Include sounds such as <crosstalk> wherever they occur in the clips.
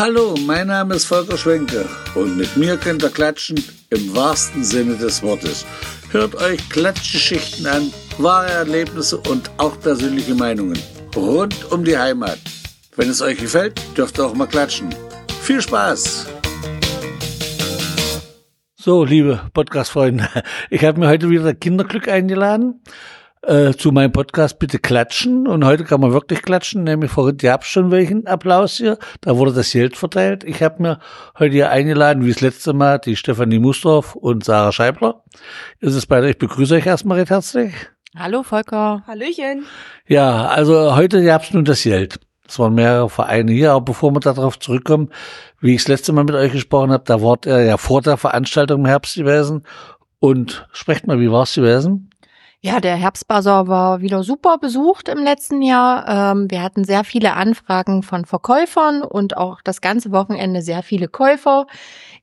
Hallo, mein Name ist Volker Schwenke und mit mir könnt ihr klatschen im wahrsten Sinne des Wortes. Hört euch Klatschgeschichten an, wahre Erlebnisse und auch persönliche Meinungen rund um die Heimat. Wenn es euch gefällt, dürft ihr auch mal klatschen. Viel Spaß! So, liebe Podcast-Freunde, <laughs> ich habe mir heute wieder Kinderglück eingeladen äh, zu meinem Podcast Bitte klatschen. Und heute kann man wirklich klatschen, nämlich vorhin gab es schon welchen Applaus hier. Da wurde das Geld verteilt. Ich habe mir heute hier eingeladen, wie das letzte Mal, die Stefanie Mustorf und Sarah Scheibler. Ist es beide? Ich begrüße euch erstmal recht herzlich. Hallo Volker. Hallöchen. Ja, also heute gab es nun das Geld. Es waren mehrere Vereine hier, aber bevor wir darauf zurückkommen, wie ich das letzte Mal mit euch gesprochen habe, da wart ihr ja vor der Veranstaltung im Herbst gewesen. Und sprecht mal, wie war es gewesen? Ja, der Herbstbasar war wieder super besucht im letzten Jahr. Ähm, wir hatten sehr viele Anfragen von Verkäufern und auch das ganze Wochenende sehr viele Käufer,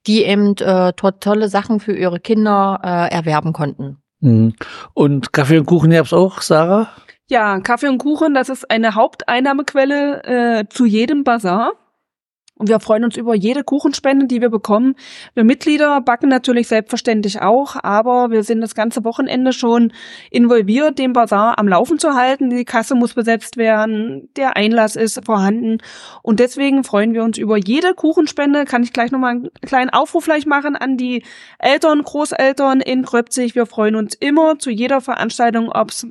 die eben äh, tolle Sachen für ihre Kinder äh, erwerben konnten. Mhm. Und Kaffee und Kuchen gab's auch, Sarah? Ja, Kaffee und Kuchen, das ist eine Haupteinnahmequelle äh, zu jedem Bazar. Und wir freuen uns über jede Kuchenspende, die wir bekommen. Wir Mitglieder backen natürlich selbstverständlich auch, aber wir sind das ganze Wochenende schon involviert, den Bazar am Laufen zu halten. Die Kasse muss besetzt werden, der Einlass ist vorhanden. Und deswegen freuen wir uns über jede Kuchenspende. Kann ich gleich nochmal einen kleinen Aufruf vielleicht machen an die Eltern, Großeltern in Kröpzig. Wir freuen uns immer zu jeder Veranstaltung, ob's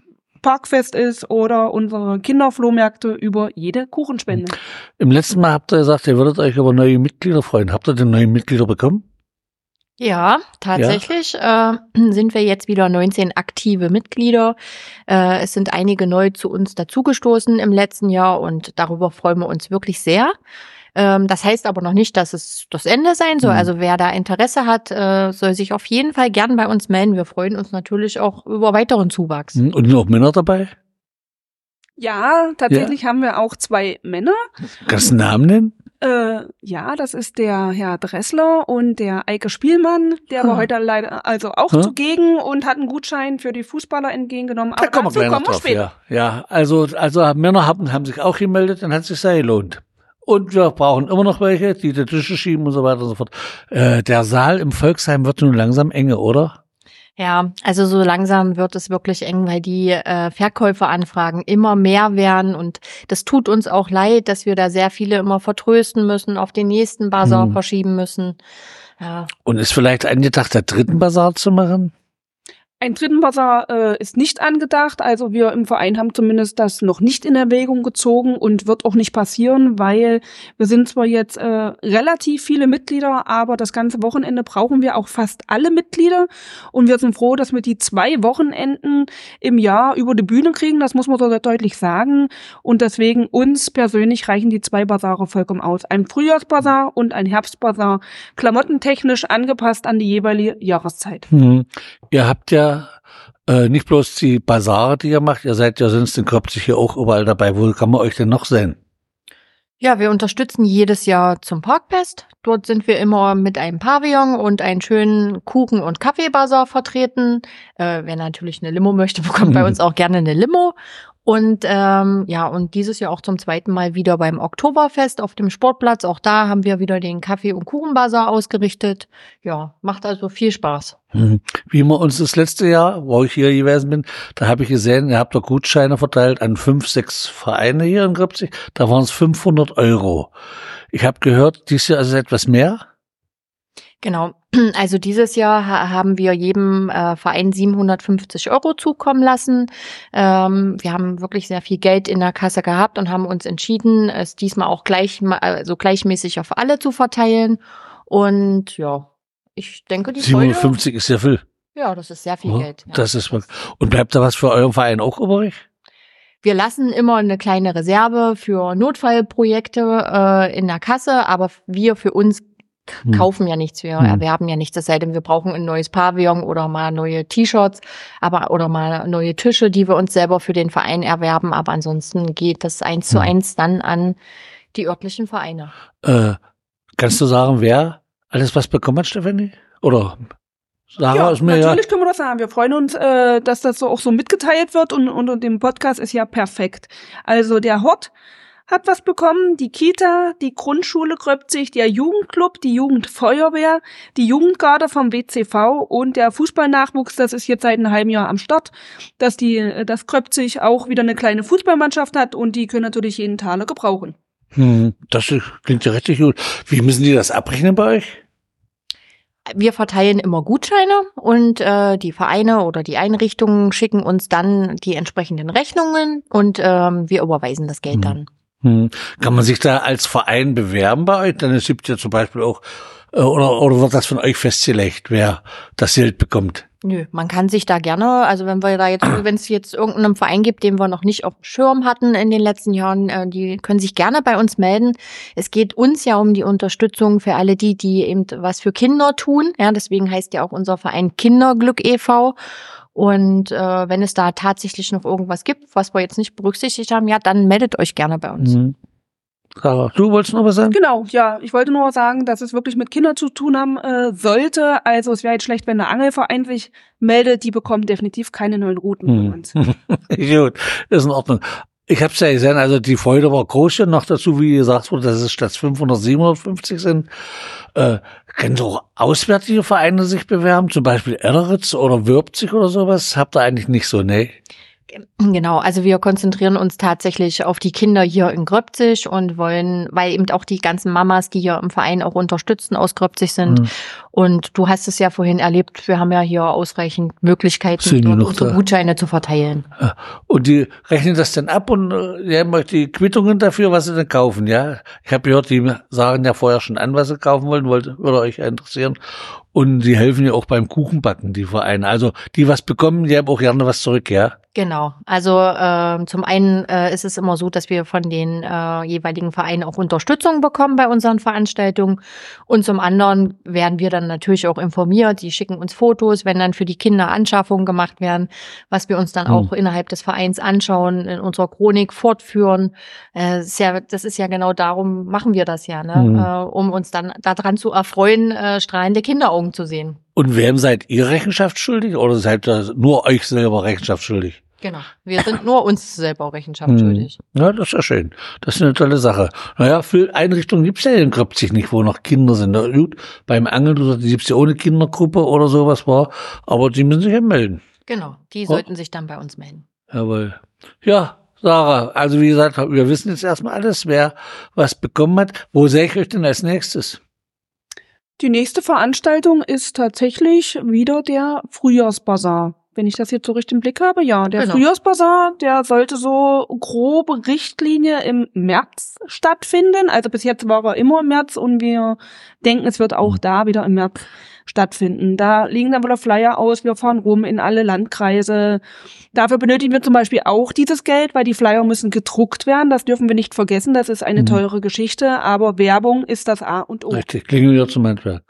Parkfest ist oder unsere Kinderflohmärkte über jede Kuchenspende. Im letzten Mal habt ihr gesagt, ihr würdet euch über neue Mitglieder freuen. Habt ihr denn neue Mitglieder bekommen? Ja, tatsächlich Äh, sind wir jetzt wieder 19 aktive Mitglieder. Äh, es sind einige neu zu uns dazugestoßen im letzten Jahr und darüber freuen wir uns wirklich sehr. Ähm, das heißt aber noch nicht, dass es das Ende sein soll. Mhm. Also wer da Interesse hat, äh, soll sich auf jeden Fall gern bei uns melden. Wir freuen uns natürlich auch über weiteren Zuwachs. Hm, Und sind auch Männer dabei? Ja, tatsächlich haben wir auch zwei Männer. Kannst du einen Namen nennen? Äh, ja, das ist der Herr Dressler und der Eike Spielmann. Der war Ah. heute leider also auch Hm? zugegen und hat einen Gutschein für die Fußballer entgegengenommen. Da kommen wir dazu gleich noch kommen wir drauf. später. Ja, ja. Also, also Männer haben, haben sich auch gemeldet, dann hat es sich sehr gelohnt. Und wir brauchen immer noch welche, die die Tische schieben und so weiter und so fort. Äh, der Saal im Volksheim wird nun langsam enge, oder? Ja, also so langsam wird es wirklich eng, weil die äh, Verkäuferanfragen immer mehr werden und das tut uns auch leid, dass wir da sehr viele immer vertrösten müssen, auf den nächsten Basar Hm. verschieben müssen. Ja, Und ist vielleicht angedacht, der dritten Bazar zu machen? Ein dritten Bazar äh, ist nicht angedacht. Also wir im Verein haben zumindest das noch nicht in Erwägung gezogen und wird auch nicht passieren, weil wir sind zwar jetzt äh, relativ viele Mitglieder, aber das ganze Wochenende brauchen wir auch fast alle Mitglieder. Und wir sind froh, dass wir die zwei Wochenenden im Jahr über die Bühne kriegen. Das muss man so deutlich sagen. Und deswegen uns persönlich reichen die zwei Basare vollkommen aus. Ein Frühjahrsbasar und ein Herbstbasar, klamottentechnisch angepasst an die jeweilige Jahreszeit. Hm. Ihr habt ja äh, nicht bloß die Basare, die ihr macht, ihr seid ja sonst in Kopzig hier auch überall dabei. Wo kann man euch denn noch sehen? Ja, wir unterstützen jedes Jahr zum Parkfest. Dort sind wir immer mit einem Pavillon und einem schönen Kuchen- und Kaffeebasar vertreten. Äh, wer natürlich eine Limo möchte, bekommt bei uns auch gerne eine Limo. Und ähm, ja, und dieses Jahr auch zum zweiten Mal wieder beim Oktoberfest auf dem Sportplatz. Auch da haben wir wieder den Kaffee- und Kuchenbasar ausgerichtet. Ja, macht also viel Spaß. Hm. Wie wir uns das letzte Jahr, wo ich hier gewesen bin, da habe ich gesehen, ihr habt da Gutscheine verteilt an fünf, sechs Vereine hier in Gröbzig. Da waren es 500 Euro. Ich habe gehört, dieses Jahr ist es etwas mehr. Genau. Also dieses Jahr ha haben wir jedem äh, Verein 750 Euro zukommen lassen. Ähm, wir haben wirklich sehr viel Geld in der Kasse gehabt und haben uns entschieden, es diesmal auch gleich, also gleichmäßig auf alle zu verteilen. Und ja, ich denke, die Freude, 750 ist ja viel. ja, das ist sehr viel Ja, Geld. Ja. Das ist und bleibt da was für euren Verein auch übrig? Wir lassen immer eine kleine Reserve für Notfallprojekte äh, in der Kasse, aber wir für uns. Kaufen ja nichts, wir Hm. erwerben ja nichts, es sei denn, wir brauchen ein neues Pavillon oder mal neue T-Shirts, aber oder mal neue Tische, die wir uns selber für den Verein erwerben, aber ansonsten geht das eins zu Hm. eins dann an die örtlichen Vereine. Äh, kannst du sagen, wer alles was bekommen hat, Stefanie? Oder Sarah ja, ist mir ja. natürlich können wir das sagen. Wir freuen uns, äh, dass das so auch so mitgeteilt wird und unter dem Podcast ist ja perfekt. Also der Hort hat was bekommen, die Kita, die Grundschule Gröbzig, der Jugendclub, die Jugendfeuerwehr, die Jugendgarde vom WCV und der Fußballnachwuchs, das ist jetzt seit einem halben Jahr am Start, dass die, das Gröbzig auch wieder eine kleine Fußballmannschaft hat und die können natürlich jeden Taler gebrauchen. Hm, das klingt ja richtig gut. Wie müssen die das abrechnen bei euch? Wir verteilen immer Gutscheine und äh, die Vereine oder die Einrichtungen schicken uns dann die entsprechenden Rechnungen und ähm, wir überweisen das Geld Hm. dann. Hm. Kann man sich da als Verein bewerben bei euch? Dann es gibt ja zum Beispiel auch, äh, oder, oder wird das von euch festgelegt, wer das Geld bekommt? Nö, man kann sich da gerne, also wenn wir da jetzt, <clears throat> wenn es jetzt irgendeinen Verein gibt, den wir noch nicht auf dem Schirm hatten in den letzten Jahren, äh, die können sich gerne bei uns melden. Es geht uns ja um die Unterstützung für alle die, die eben was für Kinder tun. Ja, deswegen heißt ja auch unser Verein Kinderglück e.V. Und äh, wenn es da tatsächlich noch irgendwas gibt, was wir jetzt nicht berücksichtigt haben, ja, dann meldet euch gerne bei uns. Hm. Sarah, du wolltest noch was sagen? Genau, ja. Ich wollte nur sagen, dass es wirklich mit Kindern zu tun haben äh, sollte. Also es wäre jetzt schlecht, wenn der Angelverein sich meldet. Die bekommen definitiv keine neuen Routen Hm. von uns. <laughs> Gut, ist in Ordnung. Ich habe es ja gesehen, also die Freude war groß hier noch dazu, wie gesagt wurde, dass es statt 500 750 sind. Äh, können so auswärtige Vereine sich bewerben, zum Beispiel Elleritz oder Würpzig oder sowas? Habt ihr eigentlich nicht so, ne? Genau, also wir konzentrieren uns tatsächlich auf die Kinder hier in Gröbzig und wollen, weil eben auch die ganzen Mamas, die hier im Verein auch unterstützen, aus Gröbzig sind. Hm. Und du hast es ja vorhin erlebt, wir haben ja hier ausreichend Möglichkeiten, dort unsere da. Gutscheine zu verteilen. Und die rechnen das dann ab und die haben euch die Quittungen dafür, was sie denn kaufen, ja? Ich habe gehört, die sagen ja vorher schon an, was sie kaufen wollen, wollte, würde euch interessieren. Und die helfen ja auch beim Kuchenbacken, die Vereine. Also die was bekommen, die haben auch gerne was zurück, ja? Genau. Also ähm, zum einen äh, ist es immer so, dass wir von den äh, jeweiligen Vereinen auch Unterstützung bekommen bei unseren Veranstaltungen. Und zum anderen werden wir dann natürlich auch informiert. Die schicken uns Fotos, wenn dann für die Kinder Anschaffungen gemacht werden, was wir uns dann Hm. auch innerhalb des Vereins anschauen, in unserer Chronik fortführen. Äh, ist ja, das ist ja genau darum, machen wir das ja, ne? Hm. äh, um uns dann daran zu erfreuen, äh, strahlende Kinderaugen zu sehen. Und wem seid ihr Rechenschaft schuldig oder seid ihr nur euch selber Rechenschaft schuldig? Genau. Wir sind nur uns selber Rechenschaft Hm. schuldig. Ja, das ist ja schön. Das ist eine tolle Sache. Naja, für Einrichtungen gibt's ja in Gröbzig nicht, wo noch Kinder sind. Na gut, beim Angeln die gibt's ja ohne Kindergruppe oder sowas war, aber die müssen sich ja melden. Genau, die Oh. sollten sich dann bei uns melden. Jawohl. Ja, Sarah, also wie gesagt, wir wissen jetzt erstmal alles, wer was bekommen hat. Wo sehe ich euch denn als nächstes? Die nächste Veranstaltung ist tatsächlich wieder der Frühjahrsbazar. Wenn ich das jetzt so richtig im Blick habe, ja, der Genau. Frühjahrsbazar, der sollte so grobe Richtlinie im März stattfinden. Also bis jetzt war er immer im März und wir denken, es wird auch da wieder im März stattfinden. Da liegen dann wieder Flyer aus, wir fahren rum in alle Landkreise. Dafür benötigen wir zum Beispiel auch dieses Geld, weil die Flyer müssen gedruckt werden. Das dürfen wir nicht vergessen. Das ist eine Mhm. teure Geschichte, aber Werbung ist das A und O. Richtig, klingen wir zum Handwerk.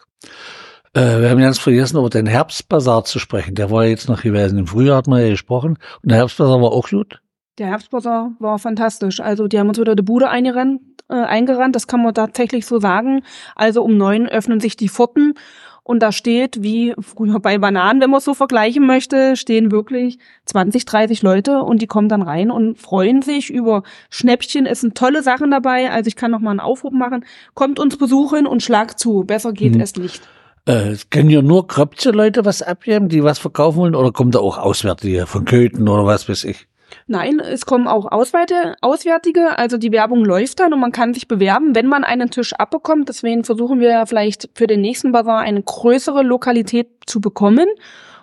Äh, wir haben ganz vergessen, über den Herbstbazar zu sprechen. Der war ja jetzt noch gewesen. Im Frühjahr hat man ja gesprochen. Und der Herbstbazar war auch gut. Der Herbstbazar war fantastisch. Also die haben uns wieder die Bude eingerannt, äh, eingerannt, das kann man tatsächlich so sagen. Also um neun öffnen sich die Pforten und da steht, wie früher bei Bananen, wenn man es so vergleichen möchte, stehen wirklich 20, 30 Leute und die kommen dann rein und freuen sich über Schnäppchen. Es sind tolle Sachen dabei. Also ich kann noch mal einen Aufruf machen. Kommt uns besuchen und schlag zu. Besser geht Mhm. es nicht. Äh, können ja nur Kröpze Leute was abgeben, die was verkaufen wollen? Oder kommt da auch Auswärtige von Köthen oder was weiß ich? Nein, es kommen auch Ausweite, Auswärtige, also die Werbung läuft dann und man kann sich bewerben, wenn man einen Tisch abbekommt. Deswegen versuchen wir ja vielleicht für den nächsten Bazar eine größere Lokalität zu bekommen.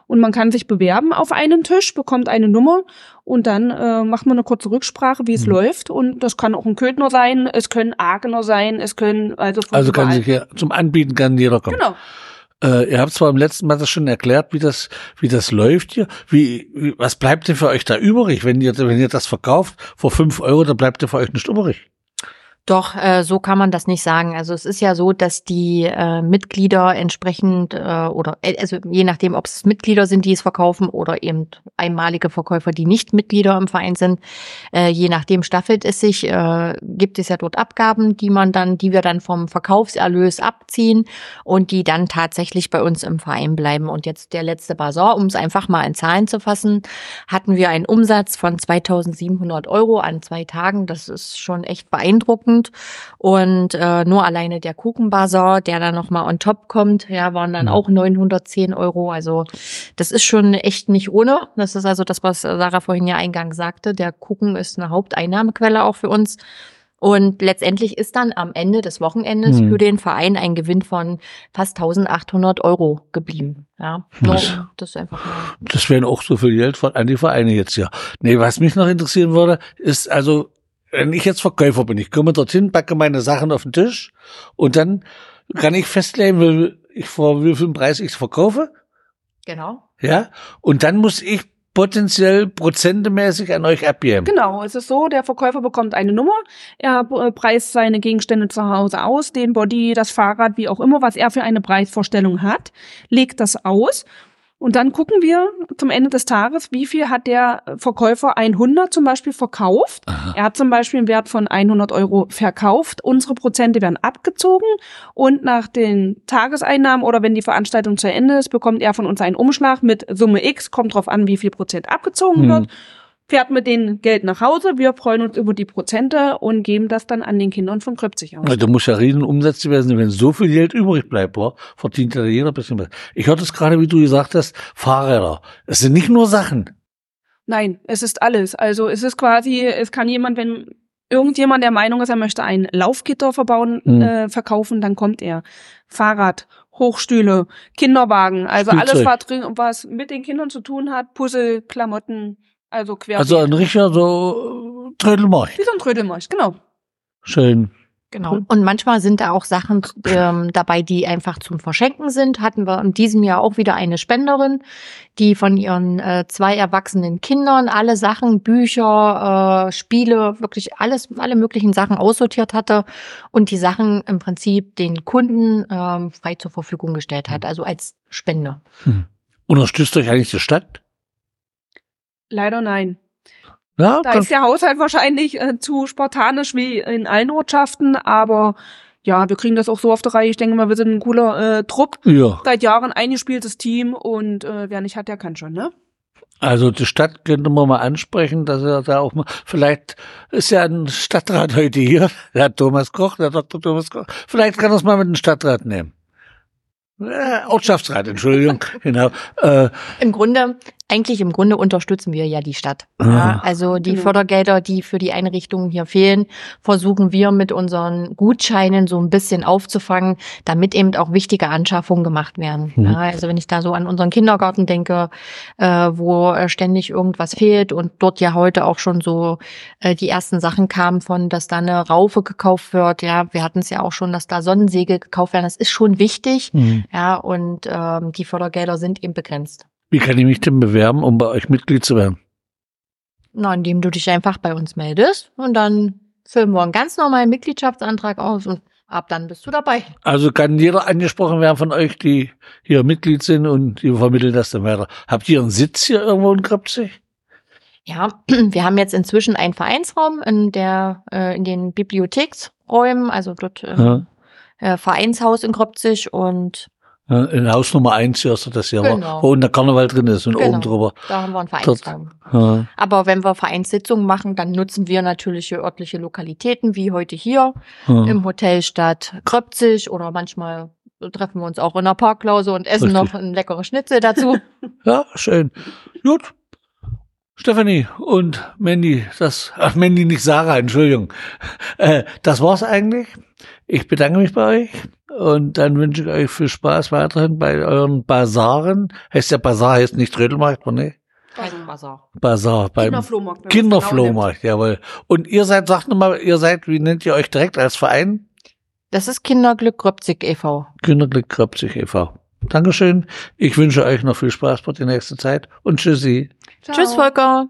Und man kann sich bewerben auf einen Tisch, bekommt eine Nummer und dann äh, macht man eine kurze Rücksprache, wie es Mhm. läuft. Und das kann auch ein Köthner sein, es können Aachener sein, es können also von Also kann sich ja zum Anbieten kann jeder kommen. Genau. Äh, ihr habt zwar im letzten Mal das schon erklärt, wie das, wie das läuft hier. Wie, wie, was bleibt denn für euch da übrig? Wenn ihr, wenn ihr das verkauft vor fünf Euro, dann bleibt ja für euch nicht übrig. Doch, äh, so kann man das nicht sagen. Also es ist ja so, dass die äh, Mitglieder entsprechend äh, oder äh, also je nachdem, ob es Mitglieder sind, die es verkaufen oder eben einmalige Verkäufer, die nicht Mitglieder im Verein sind, äh, je nachdem staffelt es sich, äh, gibt es ja dort Abgaben, die man dann, die wir dann vom Verkaufserlös abziehen und die dann tatsächlich bei uns im Verein bleiben. Und jetzt der letzte Basar, um es einfach mal in Zahlen zu fassen, hatten wir einen Umsatz von 2.700 Euro an zwei Tagen. Das ist schon echt beeindruckend beeindruckend. Und äh, nur alleine der Kuchenbazar, der dann nochmal on top kommt, ja, waren dann auch 910 Euro. Also das ist schon echt nicht ohne. Das ist also das, was Sarah vorhin ja eingangs sagte. Der Kuchen ist eine Haupteinnahmequelle auch für uns. Und letztendlich ist dann am Ende des Wochenendes mhm. für den Verein ein Gewinn von fast 1800 Euro geblieben. Ja, das, das. Das wären auch so viel Geld von an die Vereine jetzt ja. Nee, was mich noch interessieren würde, ist also wenn ich jetzt Verkäufer bin, ich komme dorthin, packe meine Sachen auf den Tisch und dann kann ich festlegen, wie ich vor wie viel Preis ich verkaufe. Genau. Ja. Und dann muss ich potenziell prozentemäßig an euch abgeben. Genau, es ist so, der Verkäufer bekommt eine Nummer, er äh, preist seine Gegenstände zu Hause aus, den Body, das Fahrrad, wie auch immer, was er für eine Preisvorstellung hat, legt das aus und dann gucken wir zum Ende des Tages, wie viel hat der Verkäufer 100 zum Beispiel verkauft. Aha. Er hat zum Beispiel einen Wert von 100 Euro verkauft. Unsere Prozente werden abgezogen und nach den Tageseinnahmen oder wenn die Veranstaltung zu Ende ist, bekommt er von uns einen Umschlag mit Summe X, kommt drauf an, wie viel Prozent abgezogen hm. wird fährt mit dem Geld nach Hause. Wir freuen uns über die Prozente und geben das dann an den Kindern von Kröpzig aus. Da muss ja riesen Umsätze werden, wenn so viel Geld übrig bleibt, boah, verdient ja jeder ein bisschen was. Ich hörte es gerade, wie du gesagt hast, Fahrräder. Es sind nicht nur Sachen. Nein, es ist alles. Also es ist quasi, es kann jemand, wenn irgendjemand der Meinung ist, er möchte ein Laufgitter verbauen, mhm. äh, verkaufen, dann kommt er. Fahrrad, Hochstühle, Kinderwagen, also Spielzeug. alles, was, was mit den Kindern zu tun hat, Puzzle, Klamotten, also quer. Also ein richtiger so äh, Trödelmarkt. Wie so ein Trödelmarkt, genau. Schön. Genau. Und manchmal sind da auch Sachen ähm, dabei, die einfach zum Verschenken sind. Hatten wir in diesem Jahr auch wieder eine Spenderin, die von ihren äh, zwei erwachsenen Kindern alle Sachen, Bücher, äh, Spiele, wirklich alles, alle möglichen Sachen aussortiert hatte und die Sachen im Prinzip den Kunden ähm, frei zur Verfügung gestellt hat, also als Spende. Hm. Unterstützt euch eigentlich die Stadt? Leider nein. Ja, da ist der Haushalt wahrscheinlich äh, zu spartanisch wie in allen Ortschaften, aber ja, wir kriegen das auch so auf der Reihe. Ich denke mal, wir sind ein cooler äh, Trupp. Ja. Seit Jahren eingespieltes Team und äh, wer nicht hat, der kann schon, ne? Also die Stadt könnte man mal ansprechen, dass er da auch mal, vielleicht ist ja ein Stadtrat heute hier, <laughs> der Thomas Koch, der Dr. Thomas Koch, vielleicht kann er es mal mit dem Stadtrat nehmen. Äh, Ortschaftsrat, Entschuldigung, <laughs> genau. Äh, Im Grunde eigentlich im Grunde unterstützen wir ja die Stadt. Ah. Also die genau. Fördergelder, die für die Einrichtungen hier fehlen, versuchen wir mit unseren Gutscheinen so ein bisschen aufzufangen, damit eben auch wichtige Anschaffungen gemacht werden. Mhm. Also wenn ich da so an unseren Kindergarten denke, äh, wo ständig irgendwas fehlt und dort ja heute auch schon so äh, die ersten Sachen kamen von, dass da eine Raufe gekauft wird. Ja, wir hatten es ja auch schon, dass da Sonnensegel gekauft werden. Das ist schon wichtig. Mhm. Ja, und ähm, die Fördergelder sind eben begrenzt. Wie kann ich mich denn bewerben, um bei euch Mitglied zu werden? Na, indem du dich einfach bei uns meldest und dann füllen wir einen ganz normalen Mitgliedschaftsantrag aus und ab dann bist du dabei. Also kann jeder angesprochen werden von euch, die hier Mitglied sind und die vermitteln das dann weiter. Habt ihr einen Sitz hier irgendwo in Krapzig? Ja, <clears throat> wir haben jetzt inzwischen einen Vereinsraum in der äh, in den Bibliotheksräumen, also dort äh, ja. äh, Vereinshaus in Kropzig und in Haus Nummer eins hörst du das ja, genau. wo, wo der Karneval drin ist und genau. oben drüber. Da haben wir einen Vereinsraum. Ja. Aber wenn wir Vereinssitzungen machen, dann nutzen wir natürlich örtliche Lokalitäten, wie heute hier ja. im Hotel Stadt Kröpzig oder manchmal treffen wir uns auch in der Parklause und essen Richtig. noch ein leckeres Schnitzel dazu. <laughs> ja, schön. Gut. Stephanie und Mandy, das, ach Mandy nicht Sarah, Entschuldigung. Äh, das war's eigentlich. Ich bedanke mich bei euch. Und dann wünsche ich euch viel Spaß weiterhin bei euren Basaren. Heißt der Basar, heißt nicht Trödelmarkt, ne? Basar. Basar. Beim Kinderflohmarkt. Kinderflohmarkt, genau jawohl. Und ihr seid, sagt nochmal, ihr seid, wie nennt ihr euch direkt als Verein? Das ist Kinderglück Gröpzig e.V. Kinderglück Gröpzig e.V. Dankeschön. Ich wünsche euch noch viel Spaß für die nächste Zeit und tschüssi. Ciao. Tschüss, Volker.